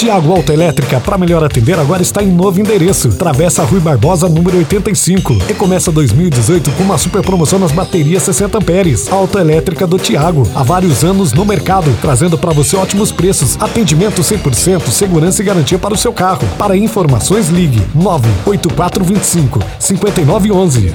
Tiago Autoelétrica, para melhor atender, agora está em novo endereço. Travessa Rui Barbosa, número 85. E começa 2018 com uma super promoção nas baterias 60 amperes. Autoelétrica do Tiago. Há vários anos no mercado, trazendo para você ótimos preços, atendimento 100%, segurança e garantia para o seu carro. Para informações, ligue 98425 5911.